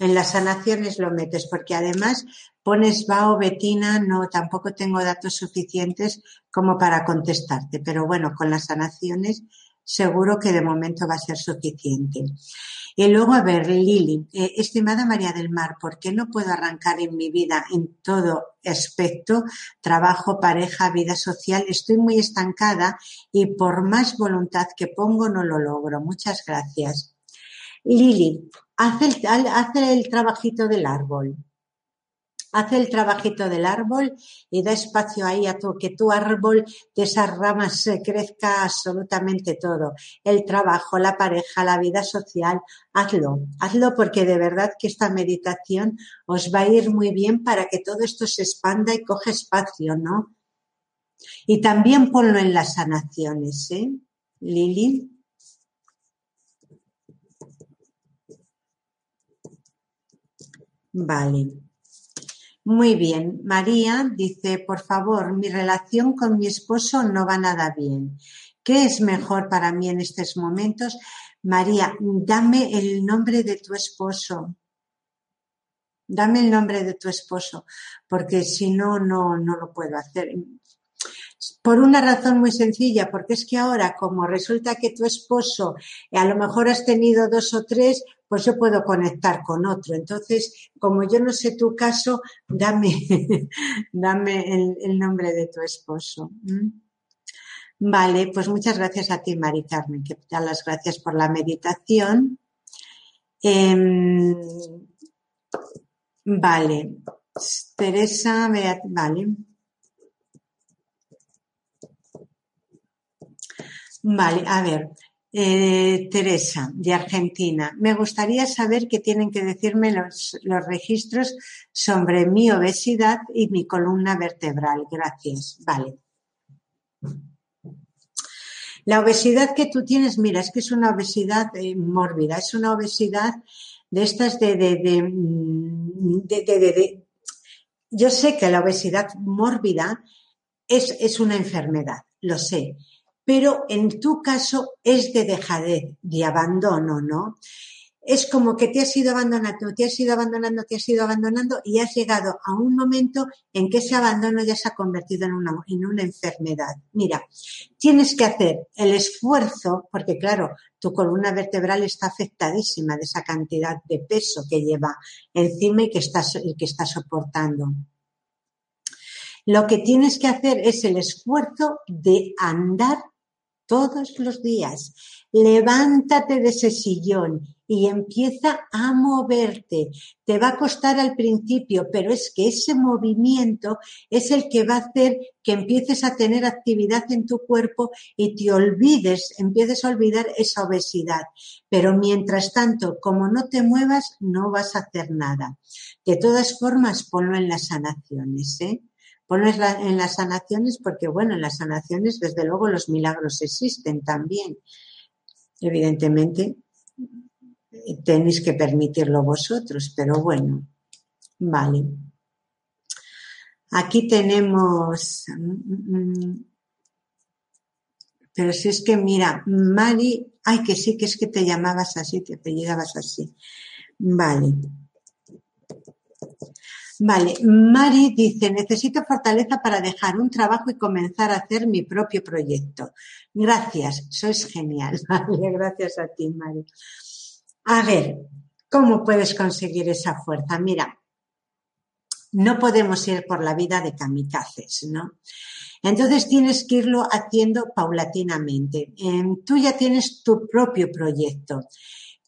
[SPEAKER 1] En las sanaciones lo metes, porque además pones va o Betina, no, tampoco tengo datos suficientes como para contestarte, pero bueno, con las sanaciones seguro que de momento va a ser suficiente. Y luego, a ver, Lili, eh, estimada María del Mar, ¿por qué no puedo arrancar en mi vida en todo aspecto, trabajo, pareja, vida social? Estoy muy estancada y por más voluntad que pongo no lo logro. Muchas gracias. Lili, haz el, el trabajito del árbol hace el trabajito del árbol y da espacio ahí a tu, que tu árbol de esas ramas se crezca absolutamente todo. El trabajo, la pareja, la vida social, hazlo, hazlo porque de verdad que esta meditación os va a ir muy bien para que todo esto se expanda y coge espacio, ¿no? Y también ponlo en las sanaciones, ¿eh? Lili. Vale. Muy bien. María dice, por favor, mi relación con mi esposo no va nada bien. ¿Qué es mejor para mí en estos momentos? María, dame el nombre de tu esposo. Dame el nombre de tu esposo, porque si no, no, no lo puedo hacer. Por una razón muy sencilla, porque es que ahora, como resulta que tu esposo a lo mejor has tenido dos o tres, pues yo puedo conectar con otro. Entonces, como yo no sé tu caso, dame, *laughs* dame el, nombre de tu esposo. Vale, pues muchas gracias a ti, Mari Carmen, que las gracias por la meditación. Em, vale, Teresa, vale. Vale, a ver, eh, Teresa, de Argentina. Me gustaría saber qué tienen que decirme los, registros sobre mi obesidad y mi columna vertebral. Gracias. Vale. La obesidad que tú tienes, mira, es que es una obesidad eh, mórbida, es una obesidad de estas de, de, de, Yo sé que la obesidad mórbida es, es una enfermedad, lo sé, pero en tu caso es de dejadez, de abandono, ¿no? Es como que te has ido abandonando, te has ido abandonando, te has ido abandonando y has llegado a un momento en que ese abandono ya se ha convertido en una, en una enfermedad. Mira, tienes que hacer el esfuerzo, porque claro, tu columna vertebral está afectadísima de esa cantidad de peso que lleva encima y que estás, que está soportando. Lo que tienes que hacer es el esfuerzo de andar todos los días. Levántate de ese sillón y empieza a moverte. Te va a costar al principio, pero es que ese movimiento es el que va a hacer que empieces a tener actividad en tu cuerpo y te olvides, empieces a olvidar esa obesidad. Pero mientras tanto, como no te muevas, no vas a hacer nada. De todas formas, ponlo en las sanaciones, ¿eh? Ponlo en las sanaciones porque, bueno, en las sanaciones, desde luego, los milagros existen también. Evidentemente, tenéis que permitirlo vosotros, pero bueno, vale. Aquí tenemos, pero si es que mira, Mari, ay que sí, que es que te llamabas así, te apellidabas así. Vale. Vale, Mari dice, necesito fortaleza para dejar un trabajo y comenzar a hacer mi propio proyecto. Gracias, sois genial. *laughs* Vale, gracias a ti, Mari. A ver, ¿cómo puedes conseguir esa fuerza? Mira, no podemos ir por la vida de kamikazes, ¿no? Entonces tienes que irlo haciendo paulatinamente. Em, tú ya tienes tu propio proyecto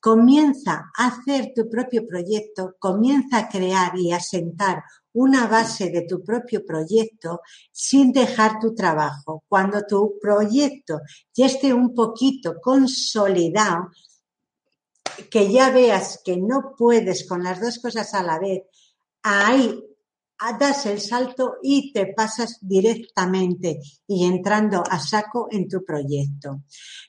[SPEAKER 1] comienza a hacer tu propio proyecto, comienza a crear y a sentar una base de tu propio proyecto sin dejar tu trabajo. Cuando tu proyecto ya esté un poquito consolidado, que ya veas que no puedes con las dos cosas a la vez, ahí das el salto y te pasas directamente y entrando a saco en tu proyecto.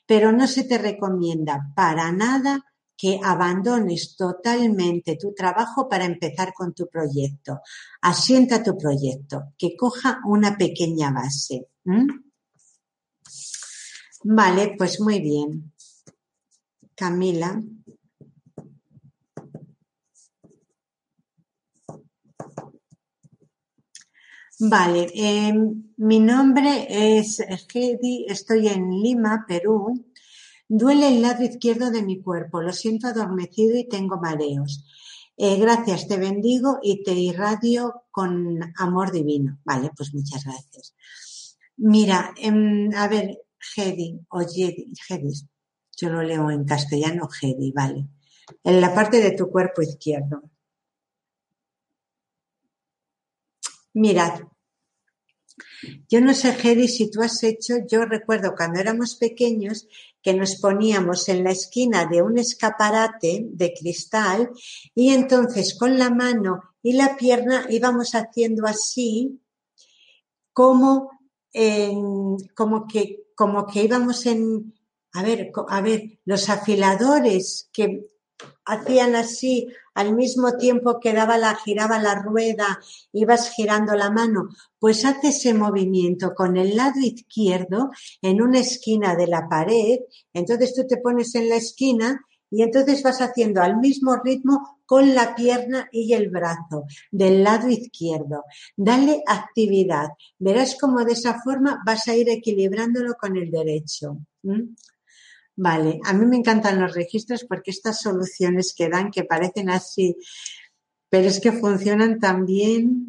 [SPEAKER 1] Pero no se te recomienda para nada que abandones totalmente tu trabajo para empezar con tu proyecto. Asienta tu proyecto, que coja una pequeña base. Vale, pues muy bien. Camila. Vale, em, mi nombre es Hedy, estoy en Lima, Perú. Duele el lado izquierdo de mi cuerpo, lo siento adormecido y tengo mareos. Eh, gracias, te bendigo y te irradio con amor divino. Vale, pues muchas gracias. Mira, em, a ver, Hedy, o Jedi, yo lo leo en castellano, Hedy, vale. En la parte de tu cuerpo izquierdo. Mirad, yo no sé, Hedy, si tú has hecho, yo recuerdo cuando éramos pequeños que nos poníamos en la esquina de un escaparate de cristal y entonces con la mano y la pierna íbamos haciendo así como, como, que, como que íbamos en, a ver, a ver, los afiladores que hacían así al mismo tiempo que daba la, giraba la rueda, ibas girando la mano, pues hace ese movimiento con el lado izquierdo en una esquina de la pared, entonces tú te pones en la esquina y entonces vas haciendo al mismo ritmo con la pierna y el brazo del lado izquierdo. Dale actividad. Verás cómo de esa forma vas a ir equilibrándolo con el derecho. Vale, a mí me encantan los registros porque estas soluciones que dan, que parecen así, pero es que funcionan también.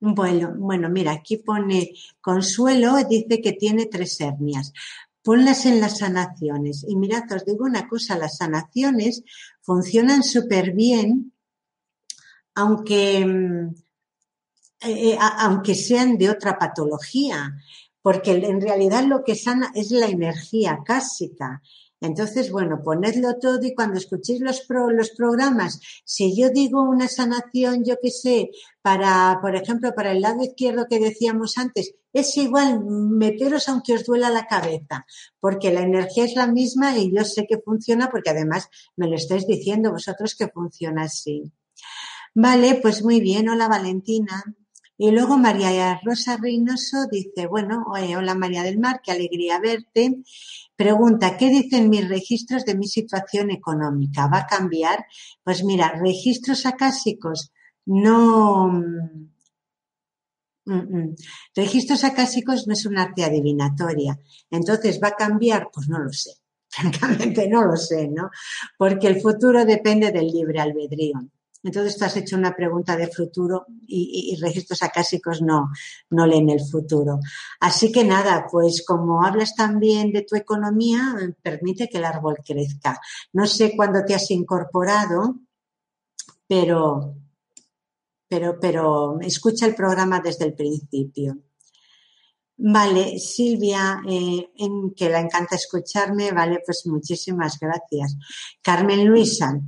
[SPEAKER 1] Bueno, bueno, mira, aquí pone Consuelo, dice que tiene tres hernias. Ponlas en las sanaciones. Y mirad, os digo una cosa, las sanaciones funcionan súper bien, aunque, mm, eh, eh, aunque sean de otra patología porque en realidad lo que sana es la energía cásica. Entonces, bueno, ponedlo todo y cuando escuchéis los, los programas, si yo digo una sanación, yo qué sé, para, por ejemplo, para el lado izquierdo que decíamos antes, es igual meteros aunque os duela la cabeza, porque la energía es la misma y yo sé que funciona porque además me lo estáis diciendo vosotros que funciona así. Vale, pues muy bien. Hola Valentina. Y luego María Rosa Reynoso dice, bueno, hola María del Mar, qué alegría verte. Pregunta, ¿qué dicen mis registros de mi situación económica? ¿Va a cambiar? Pues mira, registros acásicos no... Mm, mm, mm. Registros acásicos no es una arte adivinatoria. Entonces, ¿va a cambiar? Pues no lo sé. *laughs* Francamente no lo sé, ¿no? Porque el futuro depende del libre albedrío. Entonces tú has hecho una pregunta de futuro y, registros acásicos no, no leen el futuro. Así que nada, pues como hablas también de tu economía, permite que el árbol crezca. No sé cuándo te has incorporado, pero, pero, pero escucha el programa desde el principio. Vale, Silvia, eh, en que la encanta escucharme, vale, pues muchísimas gracias. Carmen Luisa,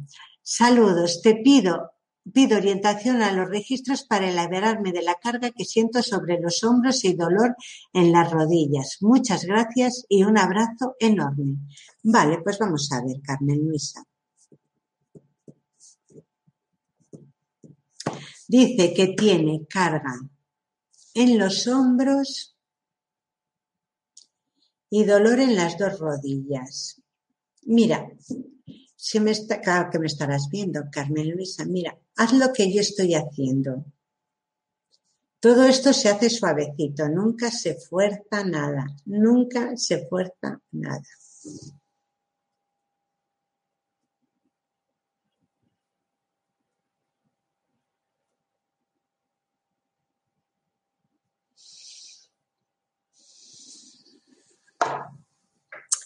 [SPEAKER 1] Saludos, te pido, pido orientación a los registros para liberarme de la carga que siento sobre los hombros y dolor en las rodillas. Muchas gracias y un abrazo enorme. Vale, pues vamos a ver, Carmen Luisa. Dice que tiene carga en los hombros y dolor en las dos rodillas. Mira, si me está, claro que me estarás viendo, Carmen Luisa, mira, haz lo que yo estoy haciendo. Todo esto se hace suavecito, nunca se fuerza nada, nunca se fuerza nada.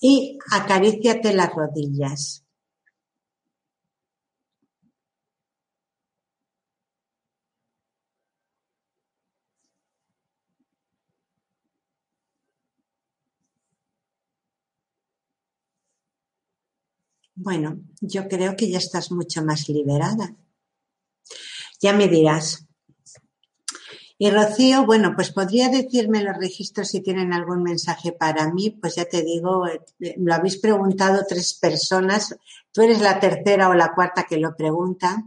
[SPEAKER 1] Y acaríciate las rodillas. Bueno, yo creo que ya estás mucho más liberada. Ya me dirás. Y Rocío, bueno, pues podría decirme los registros si tienen algún mensaje para mí, pues ya te digo, eh, lo habéis preguntado tres personas, tú eres la tercera o la cuarta que lo pregunta.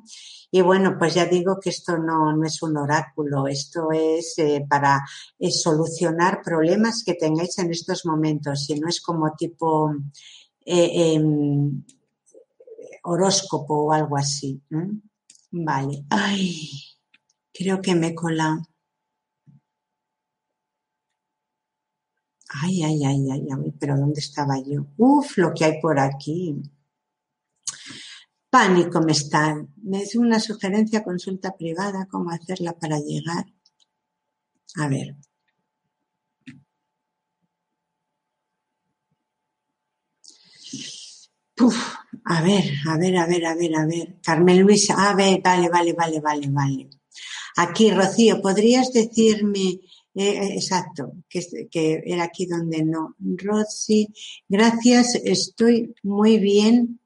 [SPEAKER 1] Y bueno, pues ya digo que esto no, no es un oráculo, esto es eh, para solucionar problemas que tengáis en estos momentos, y no es como tipo eh, em, horóscopo o algo así. Vale. Ay, creo que me he colado. Ay, ay, ay, ay, ay, pero ¿dónde estaba yo? Uf, lo que hay por aquí. Pánico me está. Me es una sugerencia, consulta privada, cómo hacerla para llegar. A ver. Uf, a ver, a ver, a ver, a ver, a ver. Carmen Luisa, a ver, vale, vale, vale, vale, vale. Aquí, Rocío, ¿podrías decirme eh, eh, exacto, que, que, era aquí donde no. Rosy, gracias, estoy muy bien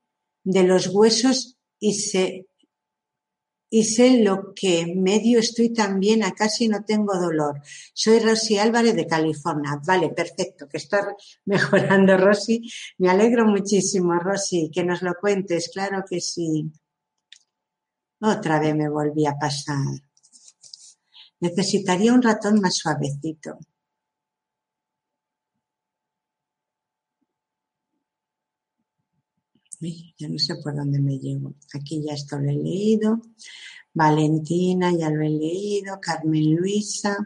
[SPEAKER 1] de los huesos y sé, y sé lo que medio estoy también, a casi no tengo dolor. Soy Rosy Álvarez de California. Vale, perfecto, que está *laughs* mejorando Rosy. Me alegro muchísimo, Rosy, que nos lo cuentes, claro que sí. Otra vez me volví a pasar. Necesitaría un ratón más suavecito. Ya no sé por dónde me llevo. Aquí ya esto lo he leído. Valentina, ya lo he leído. Carmen Luisa.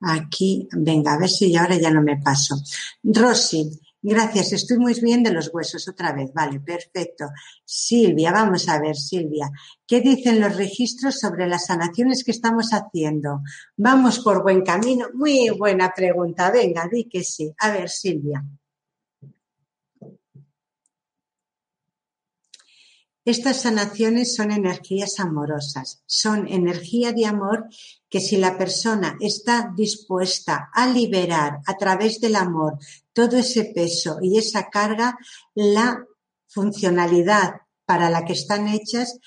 [SPEAKER 1] Aquí, venga, a ver si ahora ya no me paso. Rosy, Gracias, estoy muy bien de los huesos otra vez. Vale, perfecto. Silvia, vamos a ver, Silvia, ¿qué dicen los registros sobre las sanaciones que estamos haciendo? ¿Vamos por buen camino? Muy buena pregunta. Venga, di que sí. A ver, Silvia. Estas sanaciones son energías amorosas, son energía de amor que si la persona está dispuesta a liberar a través del amor todo ese peso y esa carga, la funcionalidad para la que están hechas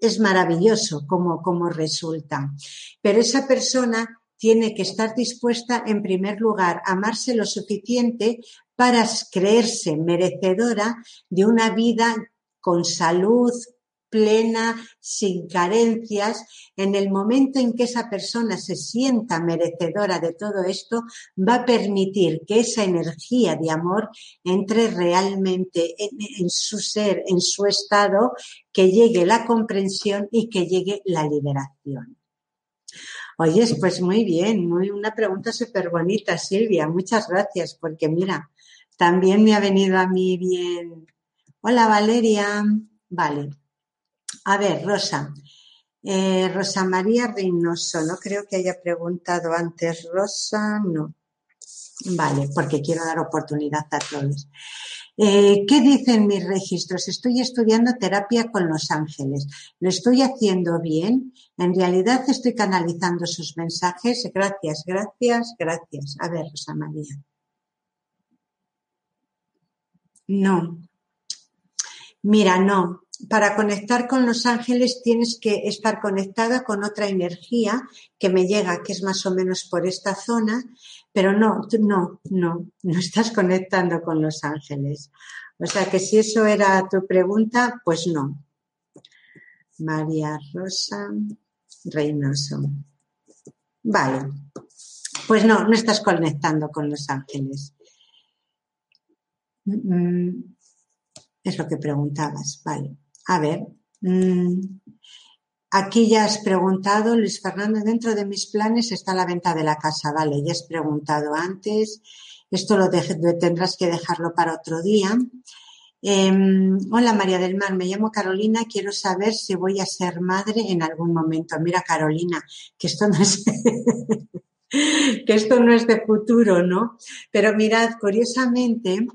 [SPEAKER 1] es maravilloso como, como resulta. Pero esa persona tiene que estar dispuesta, en primer lugar, a amarse lo suficiente para creerse merecedora de una vida con salud plena, sin carencias, en el momento en que esa persona se sienta merecedora de todo esto, va a permitir que esa energía de amor entre realmente en, su ser, en su estado, que llegue la comprensión y que llegue la liberación. Oye, pues muy bien, muy una pregunta súper bonita, Silvia. Muchas gracias, porque mira, también me ha venido a mí bien Hola Valeria. Vale. A ver, Rosa. Eh, Rosa María Reynoso. No creo que haya preguntado antes Rosa. No. Vale, porque quiero dar oportunidad a todos. Eh, ¿Qué dicen mis registros? Estoy estudiando terapia con los ángeles. ¿Lo estoy haciendo bien? En realidad estoy canalizando sus mensajes. Gracias, gracias, gracias. A ver, Rosa María. No, Mira, no. Para conectar con los ángeles tienes que estar conectada con otra energía que me llega, que es más o menos por esta zona, pero no, no, no, no estás conectando con los ángeles. O sea que si eso era tu pregunta, pues no. María Rosa Reynoso. Vale. Pues no, no estás conectando con los ángeles. Mm, mm. Es lo que preguntabas, vale. A ver, mm, aquí ya has preguntado, Luis Fernando, dentro de mis planes está la venta de la casa, vale, ya has preguntado antes. Esto lo tendrás que dejarlo para otro día. Em, hola María del Mar, me llamo Carolina, quiero saber si voy a ser madre en algún momento. Mira Carolina, que esto no es *laughs* que esto no es de futuro, ¿no? Pero mirad, curiosamente,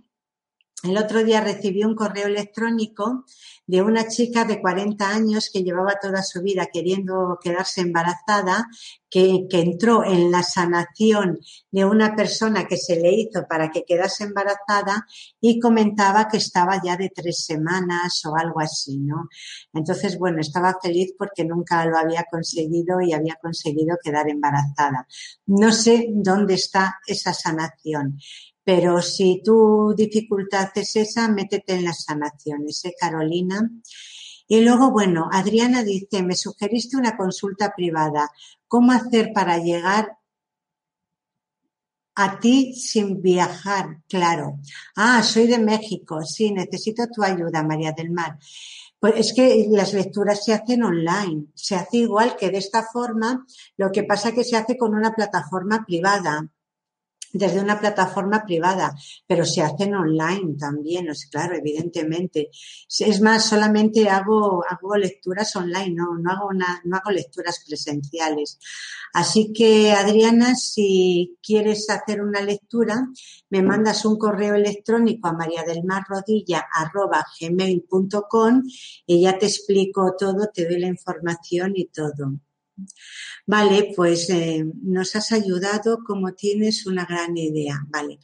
[SPEAKER 1] el otro día recibí un correo electrónico de una chica de 40 años que llevaba toda su vida queriendo quedarse embarazada, que, que, entró en la sanación de una persona que se le hizo para que quedase embarazada y comentaba que estaba ya de tres semanas o algo así, ¿no? Entonces, bueno, estaba feliz porque nunca lo había conseguido y había conseguido quedar embarazada. No sé dónde está esa sanación. Pero si tu dificultad es esa, métete en las sanaciones, ¿eh, Carolina? Y luego, bueno, Adriana dice, me sugeriste una consulta privada. ¿Cómo hacer para llegar a ti sin viajar? Claro. Ah, soy de México. Sí, necesito tu ayuda, María del Mar. Pues es que las lecturas se hacen online. Se hace igual que de esta forma, lo que pasa que se hace con una plataforma privada desde una plataforma privada, pero se hacen online también, sea, claro, evidentemente. Es más, solamente hago, hago lecturas online, no, no, hago una, no hago lecturas presenciales. Así que, Adriana, si quieres hacer una lectura, me mandas un correo electrónico a mariadelmarrodilla.gmail.com y ya te explico todo, te doy la información y todo. Vale, pues eh, nos has ayudado como tienes una gran idea. Vale,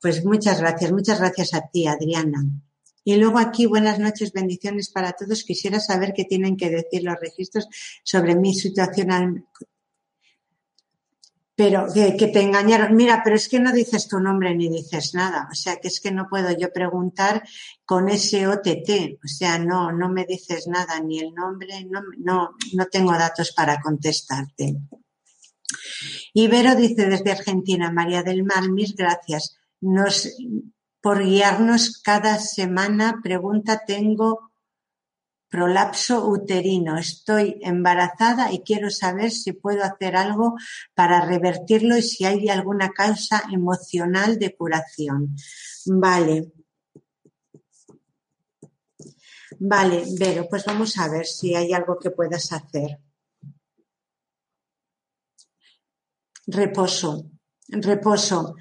[SPEAKER 1] pues muchas gracias, muchas gracias a ti, Adriana. Y luego aquí, buenas noches, bendiciones para todos. Quisiera saber qué tienen que decir los registros sobre mi situación pero que, te engañaron. Mira, pero es que no dices tu nombre ni dices nada. O sea, que es que no puedo yo preguntar con ese OTT. O sea, no, no me dices nada, ni el nombre, no, no, tengo datos para contestarte. Ibero dice desde Argentina, María del Mar, mil gracias. Por guiarnos cada semana, pregunta tengo prolapso uterino, estoy embarazada y quiero saber si puedo hacer algo para revertirlo y si hay alguna causa emocional de curación. Vale. Vale, Vero, pues vamos a ver si hay algo que puedas hacer. Reposo, reposo.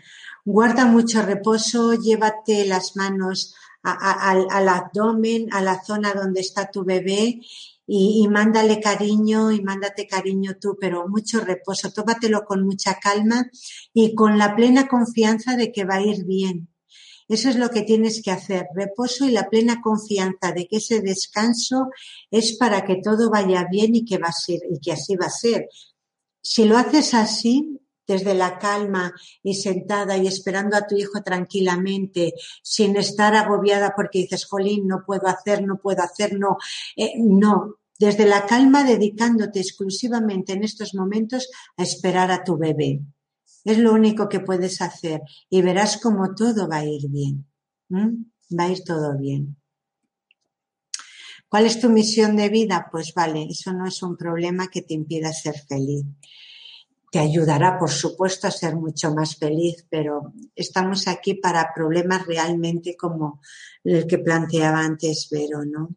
[SPEAKER 1] Guarda mucho reposo, llévate las manos al abdomen, a la zona donde está tu bebé y, y, mándale cariño y mándate cariño tú, pero mucho reposo. Tómatelo con mucha calma y con la plena confianza de que va a ir bien. Eso es lo que tienes que hacer, reposo y la plena confianza de que ese descanso es para que todo vaya bien y que va a ser y que así va a ser. Si lo haces así, desde la calma y sentada y esperando a tu hijo tranquilamente, sin estar agobiada porque dices, jolín, no puedo hacer, no puedo hacer, no, eh, no. Desde la calma dedicándote exclusivamente en estos momentos a esperar a tu bebé. Es lo único que puedes hacer y verás como todo va a ir bien. Va a ir todo bien. ¿Cuál es tu misión de vida? Pues vale, eso no es un problema que te impida ser feliz te ayudará, por supuesto, a ser mucho más feliz, pero estamos aquí para problemas realmente como el que planteaba antes Vero, ¿no?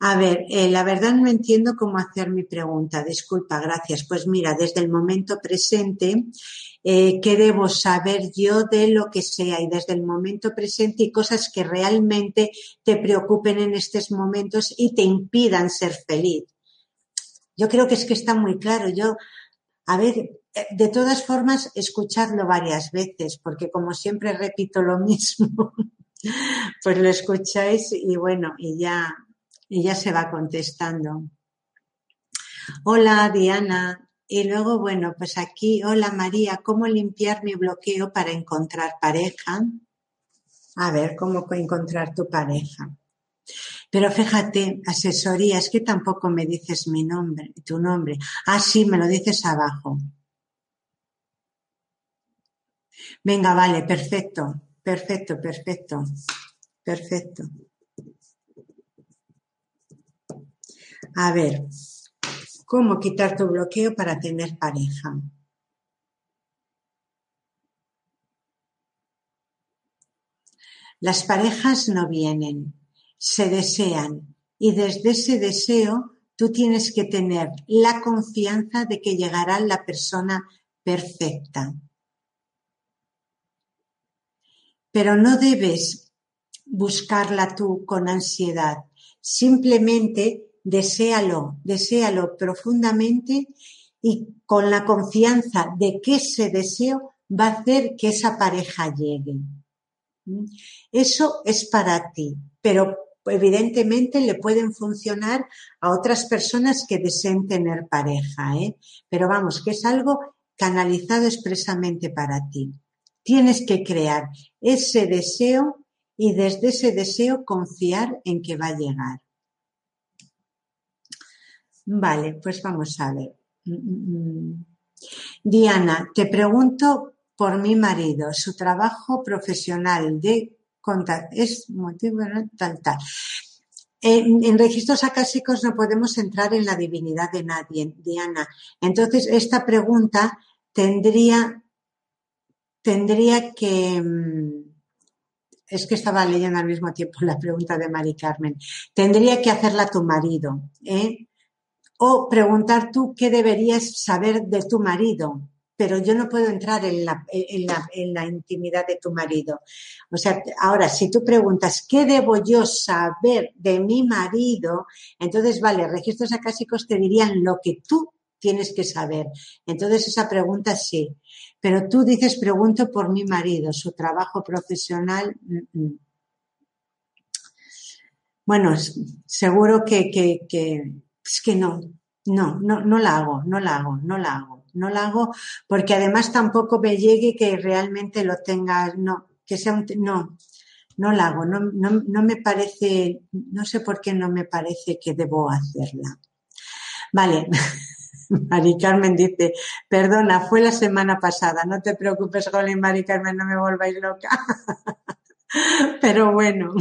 [SPEAKER 1] A ver, eh, la verdad no entiendo cómo hacer mi pregunta. Disculpa, gracias. Pues mira, desde el momento presente, eh, ¿qué debo saber yo de lo que sea? Y desde el momento presente y cosas que realmente te preocupen en estos momentos y te impidan ser feliz. Yo creo que es que está muy claro. Yo a ver, eh, de todas formas, escuchadlo varias veces, porque como siempre repito lo *laughs* mismo, pues lo escucháis y bueno, y ya, y ya se va contestando. Hola, Diana. Y luego, bueno, pues aquí, hola María, ¿cómo limpiar mi bloqueo para encontrar pareja? A ver, ¿cómo encontrar tu pareja? Pero fíjate, asesoría, es que tampoco me dices mi nombre, tu nombre. Ah, sí, me lo dices abajo. Venga, vale, perfecto, perfecto, perfecto, perfecto. A ver, ¿cómo quitar tu bloqueo para tener pareja? Las parejas no vienen, se desean y desde ese deseo tú tienes que tener la confianza de que llegará la persona perfecta. Pero no debes buscarla tú con ansiedad. Simplemente deséalo, deséalo profundamente y con la confianza de que ese deseo va a hacer que esa pareja llegue. ¿Mm? Eso es para ti, pero evidentemente le pueden funcionar a otras personas que deseen tener pareja, ¿eh? pero vamos, que es algo canalizado expresamente para ti. Tienes que crear ese deseo y desde ese deseo confiar en que va a llegar. Vale, pues vamos a ver. Mm, mm, mm. Diana, te pregunto por mi marido, su trabajo profesional de es motivo tal tal. En, registros acásicos no podemos entrar en la divinidad de nadie, Diana. Entonces, esta pregunta tendría, tendría que, es que estaba leyendo al mismo tiempo la pregunta de Mari Carmen, tendría que hacerla tu marido, ¿eh? O preguntar tú qué deberías saber de tu marido, pero yo no puedo entrar en la, en la, en la intimidad de tu marido. O sea, ahora, si tú preguntas, ¿qué debo yo saber de mi marido? Entonces, vale, registros acásicos te dirían lo que tú tienes que saber. Entonces, esa pregunta sí. Pero tú dices, pregunto por mi marido, su trabajo profesional. Mm, mm. Bueno, seguro que, que, que es que no, no, no, no la hago, no la hago, no la hago, no la hago porque además tampoco me llegue que realmente lo tenga, no, que sea un, no, no la hago, no, no, no me parece, no sé por qué no me parece que debo hacerla. Vale. *laughs* Mari Carmen dice, perdona, fue la semana pasada, no te preocupes, Jolín, Mari Carmen, no me volváis loca. *laughs* Pero bueno.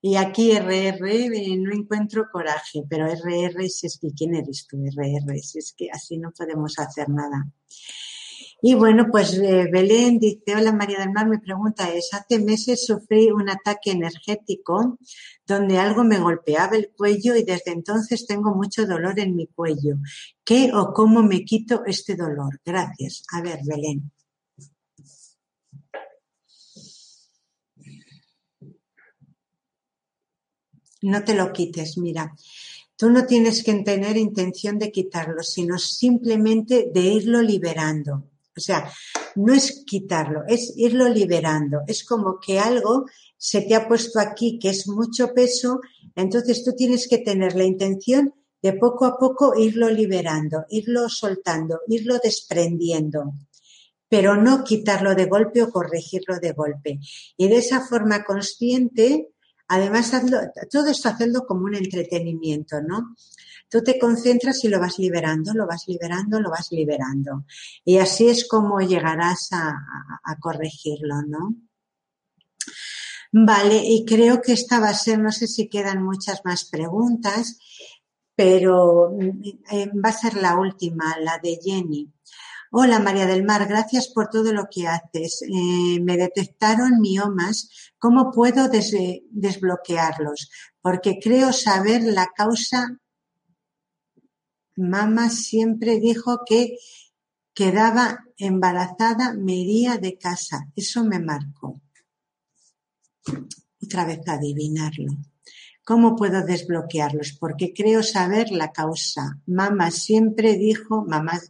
[SPEAKER 1] Y aquí RR no encuentro coraje, pero RR si es que quién eres tú, RR, si es que así no podemos hacer nada. Y bueno, pues eh, Belén dice, hola María del Mar, mi pregunta es, hace meses sufrí un ataque energético donde algo me golpeaba el cuello y desde entonces tengo mucho dolor en mi cuello. ¿Qué o cómo me quito este dolor? Gracias. A ver, Belén. No te lo quites, mira. Tú no tienes que tener intención de quitarlo, sino simplemente de irlo liberando. O sea, no es quitarlo, es irlo liberando. Es como que algo se te ha puesto aquí que es mucho peso, entonces tú tienes que tener la intención de poco a poco irlo liberando, irlo soltando, irlo desprendiendo, pero no quitarlo de golpe o corregirlo de golpe. Y de esa forma consciente, Además, todo esto hacerlo como un entretenimiento, ¿no? Tú te concentras y lo vas liberando, lo vas liberando, lo vas liberando. Y así es como llegarás a, corregirlo, ¿no? Vale, y creo que esta va a ser, no sé si quedan muchas más preguntas, pero eh, va a ser la última, la de Jenny. Hola María del Mar, gracias por todo lo que haces. Eh, me detectaron miomas. ¿Cómo puedo desbloquearlos? Porque creo saber la causa. Mamá siempre dijo que quedaba embarazada, me iría de casa. Eso me marcó. Otra vez adivinarlo. ¿Cómo puedo desbloquearlos? Porque creo saber la causa. Mamá siempre dijo, mamá,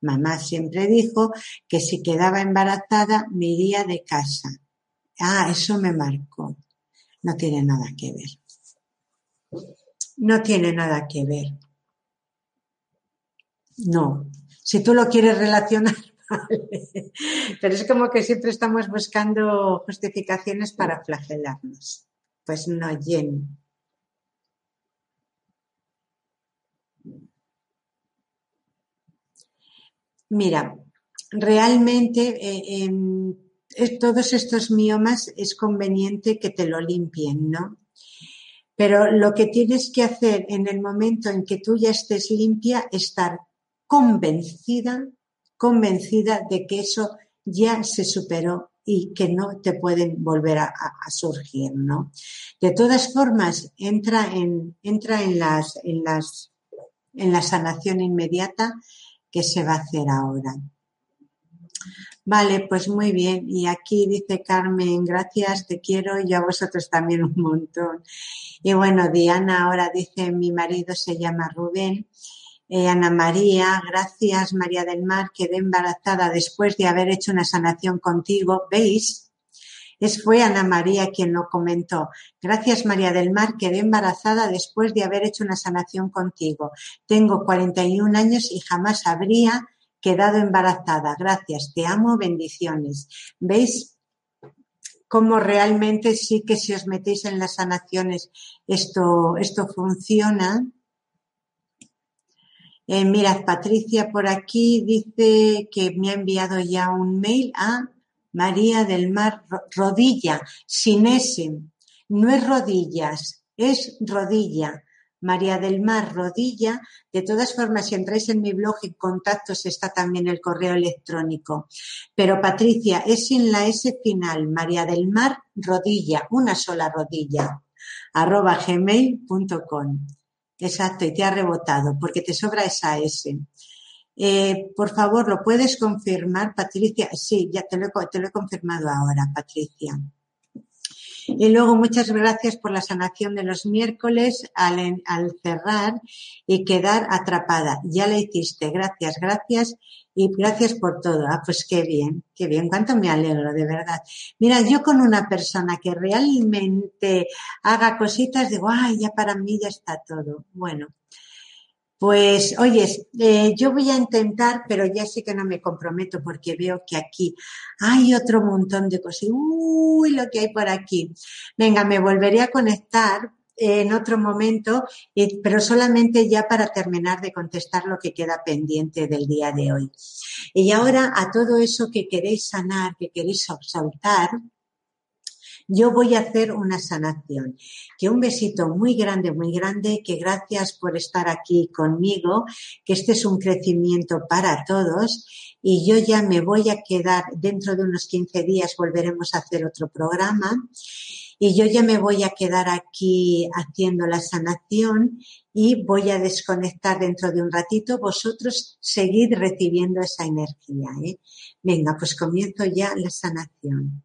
[SPEAKER 1] mamá siempre dijo que si quedaba embarazada me iría de casa. Ah, eso me marcó. No tiene nada que ver. No tiene nada que ver. No. Si tú lo quieres relacionar, *laughs* vale. Pero es como que siempre estamos buscando justificaciones para flagelarnos. Pues no, Jenny. Mira, realmente eh, todos estos miomas es conveniente que te lo limpien, ¿no? Pero lo que tienes que hacer en el momento en que tú ya estés limpia, estar convencida, convencida de que eso ya se superó y que no te pueden volver a, surgir, ¿no? De todas formas, entra en, entra en las, en las, en la sanación inmediata que se va a hacer ahora. Vale, pues muy bien. Y aquí dice Carmen, gracias, te quiero y a vosotros también un montón. Y bueno, Diana ahora dice, mi marido se llama Rubén. Eh, Ana María, gracias María del Mar, quedé embarazada después de haber hecho una sanación contigo. ¿Veis? Es fue Ana María quien lo comentó. Gracias María del Mar, quedé embarazada después de haber hecho una sanación contigo. Tengo 41 años y jamás habría quedado embarazada. Gracias, te amo, bendiciones. ¿Veis? cómo realmente sí que si os metéis en las sanaciones esto, esto funciona. Eh, mirad, Patricia por aquí dice que me ha enviado ya un mail a María del Mar Rodilla, sin ese. No es rodillas, es rodilla. María del Mar Rodilla. De todas formas, si entráis en mi blog en contactos está también el correo electrónico. Pero Patricia, es sin la S final, María del Mar Rodilla, una sola rodilla, arroba gmail.com. Exacto, y te ha rebotado porque te sobra esa S. Eh, por favor, ¿lo puedes confirmar, Patricia? Sí, ya te lo, he confirmado ahora, Patricia. Y luego muchas gracias por la sanación de los miércoles al, al cerrar y quedar atrapada. Ya la hiciste. Gracias, gracias y gracias por todo. Ah, pues qué bien, qué bien. Cuánto me alegro, de verdad. Mira, yo con una persona que realmente haga cositas, digo, ay, ya para mí ya está todo. Bueno, pues, oyes, eh, yo voy a intentar, pero ya sí que no me comprometo porque veo que aquí hay otro montón de cosas. Uy, lo que hay por aquí. Venga, me volveré a conectar en otro momento, pero solamente ya para terminar de contestar lo que queda pendiente del día de hoy. Y ahora a todo eso que queréis sanar, que queréis soltar, yo voy a hacer una sanación. Que un besito muy grande, muy grande, que gracias por estar aquí conmigo, que este es un crecimiento para todos y yo ya me voy a quedar dentro de unos 15 días, volveremos a hacer otro programa. Y yo ya me voy a quedar aquí haciendo la sanación y voy a desconectar dentro de un ratito. Vosotros seguid recibiendo esa energía. ¿eh? Venga, pues comienzo ya la sanación.